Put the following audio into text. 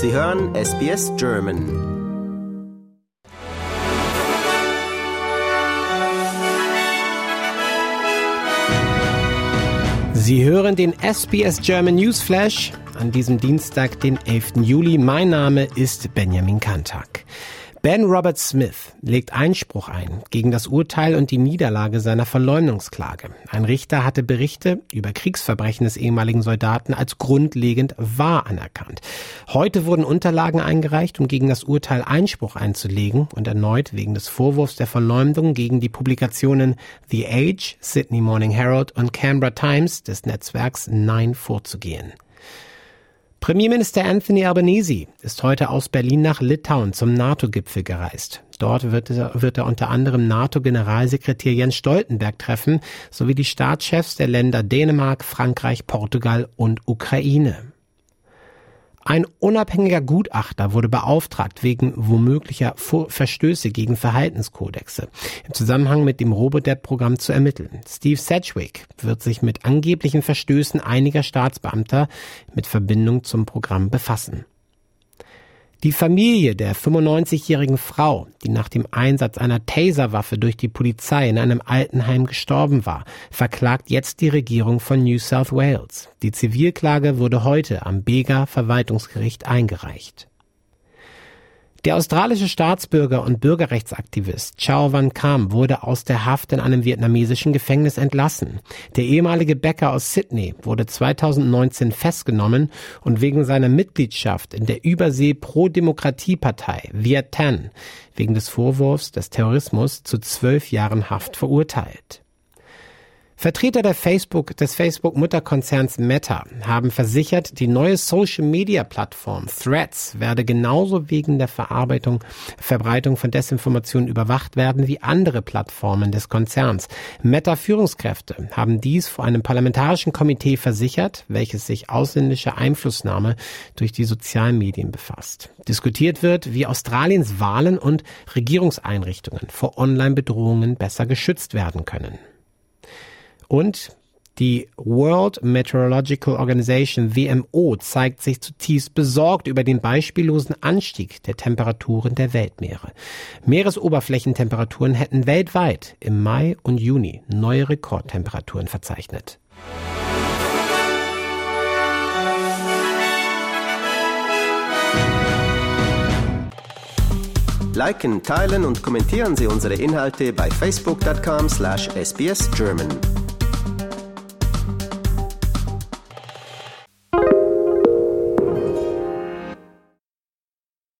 Sie hören SBS German. Sie hören den SBS German Newsflash an diesem Dienstag, den 11. Juli. Mein Name ist Benjamin Kantak. Ben Robert Smith legt Einspruch ein gegen das Urteil und die Niederlage seiner Verleumdungsklage. Ein Richter hatte Berichte über Kriegsverbrechen des ehemaligen Soldaten als grundlegend wahr anerkannt. Heute wurden Unterlagen eingereicht, um gegen das Urteil Einspruch einzulegen und erneut wegen des Vorwurfs der Verleumdung gegen die Publikationen The Age, Sydney Morning Herald und Canberra Times des Netzwerks Nein vorzugehen. Premierminister Anthony Albanese ist heute aus Berlin nach Litauen zum NATO-Gipfel gereist. Dort wird er, wird er unter anderem NATO-Generalsekretär Jens Stoltenberg treffen, sowie die Staatschefs der Länder Dänemark, Frankreich, Portugal und Ukraine. Ein unabhängiger Gutachter wurde beauftragt wegen womöglicher Verstöße gegen Verhaltenskodexe im Zusammenhang mit dem Robodebt-Programm zu ermitteln. Steve Sedgwick wird sich mit angeblichen Verstößen einiger Staatsbeamter mit Verbindung zum Programm befassen. Die Familie der 95-jährigen Frau, die nach dem Einsatz einer Taserwaffe durch die Polizei in einem Altenheim gestorben war, verklagt jetzt die Regierung von New South Wales. Die Zivilklage wurde heute am Bega Verwaltungsgericht eingereicht. Der australische Staatsbürger und Bürgerrechtsaktivist Chao Van Kam wurde aus der Haft in einem vietnamesischen Gefängnis entlassen. Der ehemalige Bäcker aus Sydney wurde 2019 festgenommen und wegen seiner Mitgliedschaft in der Übersee-Pro-Demokratie-Partei Viet Thanh wegen des Vorwurfs des Terrorismus zu zwölf Jahren Haft verurteilt. Vertreter der Facebook, des Facebook-Mutterkonzerns Meta haben versichert, die neue Social-Media-Plattform Threads werde genauso wegen der Verarbeitung, Verbreitung von Desinformationen überwacht werden wie andere Plattformen des Konzerns. Meta-Führungskräfte haben dies vor einem parlamentarischen Komitee versichert, welches sich ausländische Einflussnahme durch die sozialen Medien befasst. Diskutiert wird, wie Australiens Wahlen und Regierungseinrichtungen vor Online-Bedrohungen besser geschützt werden können. Und die World Meteorological Organization WMO zeigt sich zutiefst besorgt über den beispiellosen Anstieg der Temperaturen der Weltmeere. Meeresoberflächentemperaturen hätten weltweit im Mai und Juni neue Rekordtemperaturen verzeichnet. Liken, teilen und kommentieren Sie unsere Inhalte bei facebook.com/sbsgerman.